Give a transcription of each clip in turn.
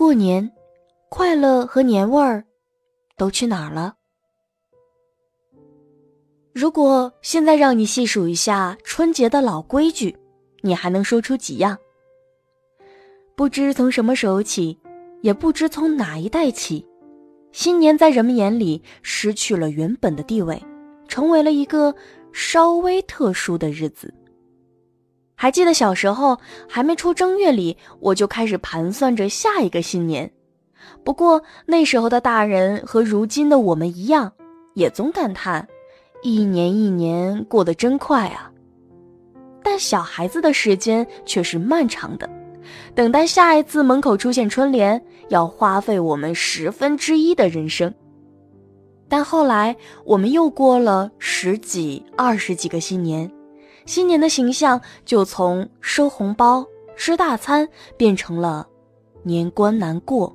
过年，快乐和年味儿都去哪儿了？如果现在让你细数一下春节的老规矩，你还能说出几样？不知从什么时候起，也不知从哪一代起，新年在人们眼里失去了原本的地位，成为了一个稍微特殊的日子。还记得小时候还没出正月里，我就开始盘算着下一个新年。不过那时候的大人和如今的我们一样，也总感叹一年一年过得真快啊。但小孩子的时间却是漫长的，等待下一次门口出现春联，要花费我们十分之一的人生。但后来我们又过了十几、二十几个新年。新年的形象就从收红包、吃大餐变成了年关难过。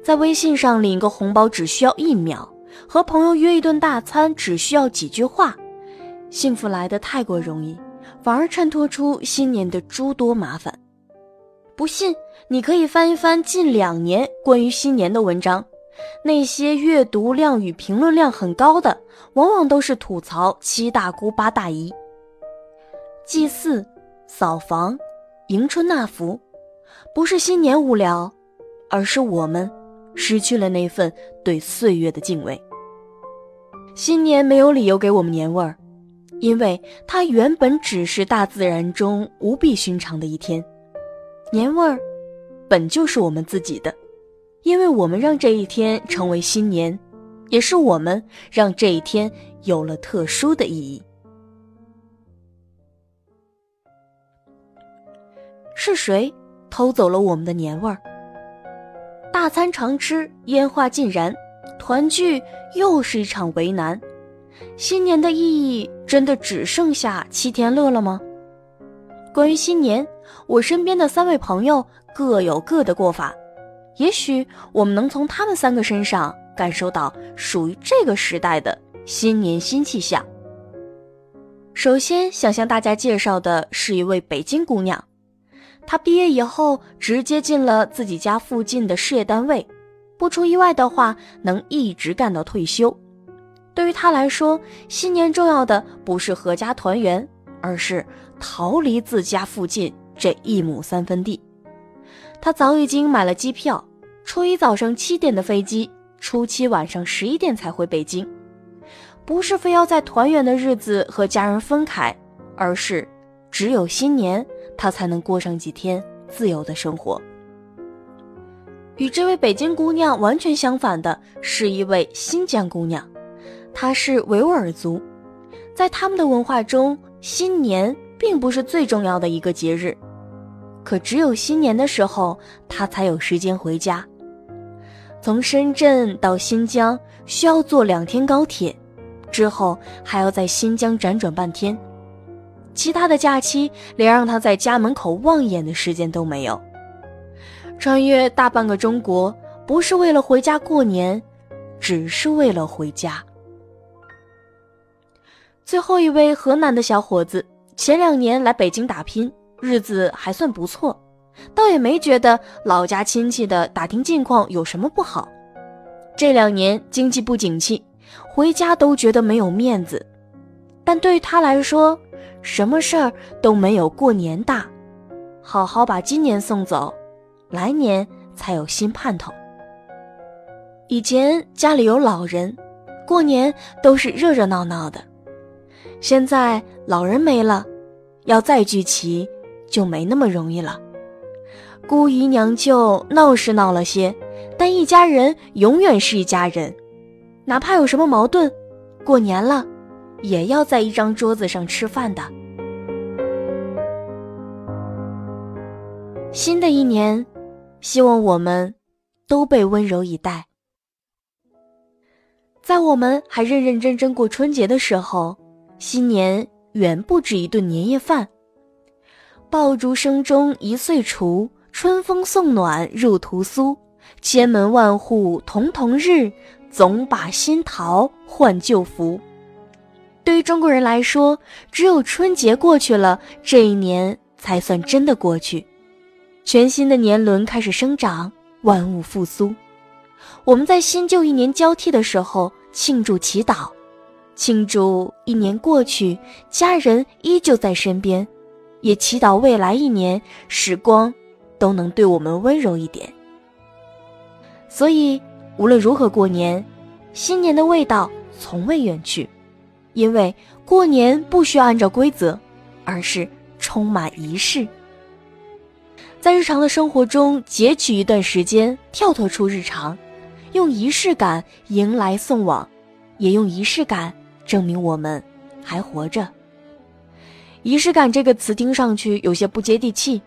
在微信上领个红包只需要一秒，和朋友约一顿大餐只需要几句话，幸福来得太过容易，反而衬托出新年的诸多麻烦。不信，你可以翻一翻近两年关于新年的文章，那些阅读量与评论量很高的，往往都是吐槽七大姑八大姨。祭祀、扫房、迎春纳福，不是新年无聊，而是我们失去了那份对岁月的敬畏。新年没有理由给我们年味儿，因为它原本只是大自然中无比寻常的一天。年味儿本就是我们自己的，因为我们让这一天成为新年，也是我们让这一天有了特殊的意义。是谁偷走了我们的年味儿？大餐常吃，烟花尽燃，团聚又是一场为难。新年的意义真的只剩下七天乐了吗？关于新年，我身边的三位朋友各有各的过法，也许我们能从他们三个身上感受到属于这个时代的新年新气象。首先想向大家介绍的是一位北京姑娘。他毕业以后直接进了自己家附近的事业单位，不出意外的话，能一直干到退休。对于他来说，新年重要的不是阖家团圆，而是逃离自家附近这一亩三分地。他早已经买了机票，初一早上七点的飞机，初七晚上十一点才回北京。不是非要在团圆的日子和家人分开，而是只有新年。他才能过上几天自由的生活。与这位北京姑娘完全相反的是一位新疆姑娘，她是维吾尔族，在他们的文化中，新年并不是最重要的一个节日，可只有新年的时候，她才有时间回家。从深圳到新疆需要坐两天高铁，之后还要在新疆辗转半天。其他的假期连让他在家门口望眼的时间都没有。穿越大半个中国，不是为了回家过年，只是为了回家。最后一位河南的小伙子，前两年来北京打拼，日子还算不错，倒也没觉得老家亲戚的打听近况有什么不好。这两年经济不景气，回家都觉得没有面子，但对于他来说，什么事儿都没有过年大，好好把今年送走，来年才有新盼头。以前家里有老人，过年都是热热闹闹的，现在老人没了，要再聚齐就没那么容易了。姑姨娘舅闹是闹了些，但一家人永远是一家人，哪怕有什么矛盾，过年了。也要在一张桌子上吃饭的。新的一年，希望我们都被温柔以待。在我们还认认真真过春节的时候，新年远不止一顿年夜饭。爆竹声中一岁除，春风送暖入屠苏。千门万户曈曈日，总把新桃换旧符。对于中国人来说，只有春节过去了，这一年才算真的过去。全新的年轮开始生长，万物复苏。我们在新旧一年交替的时候庆祝祈祷，庆祝一年过去，家人依旧在身边，也祈祷未来一年时光都能对我们温柔一点。所以，无论如何过年，新年的味道从未远去，因为过年不需要按照规则，而是充满仪式。在日常的生活中截取一段时间，跳脱出日常，用仪式感迎来送往，也用仪式感证明我们还活着。仪式感这个词听上去有些不接地气，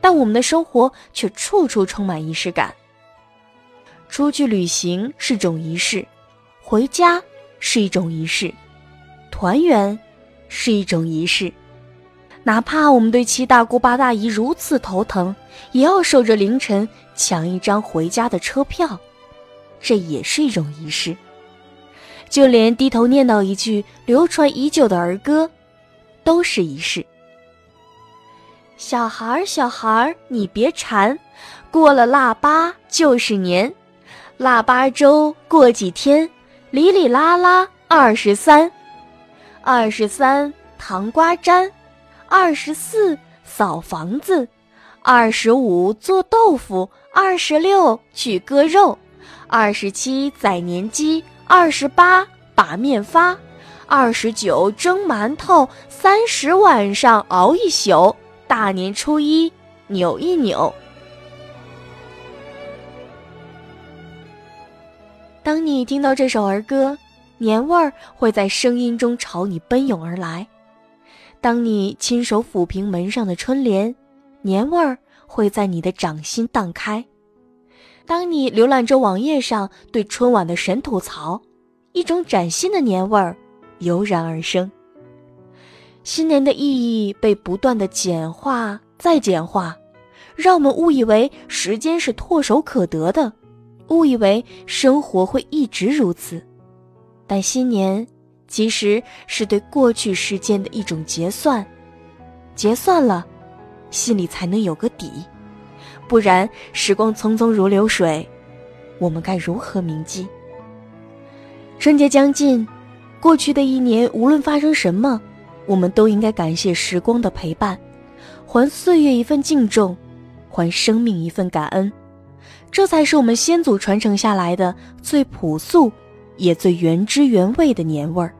但我们的生活却处处充满仪式感。出去旅行是种仪式，回家是一种仪式，团圆是一种仪式。哪怕我们对七大姑八大姨如此头疼，也要守着凌晨抢一张回家的车票，这也是一种仪式。就连低头念叨一句流传已久的儿歌，都是仪式。小孩儿，小孩儿，你别馋，过了腊八就是年，腊八粥过几天，里里啦啦二十三，二十三糖瓜粘。二十四扫房子，二十五做豆腐，二十六去割肉，二十七宰年鸡，二十八把面发，二十九蒸馒头，三十晚上熬一宿，大年初一扭一扭。当你听到这首儿歌，年味儿会在声音中朝你奔涌而来。当你亲手抚平门上的春联，年味儿会在你的掌心荡开；当你浏览着网页上对春晚的神吐槽，一种崭新的年味儿油然而生。新年的意义被不断的简化再简化，让我们误以为时间是唾手可得的，误以为生活会一直如此。但新年。其实是对过去时间的一种结算，结算了，心里才能有个底，不然时光匆匆如流水，我们该如何铭记？春节将近，过去的一年无论发生什么，我们都应该感谢时光的陪伴，还岁月一份敬重，还生命一份感恩，这才是我们先祖传承下来的最朴素。也最原汁原味的年味儿。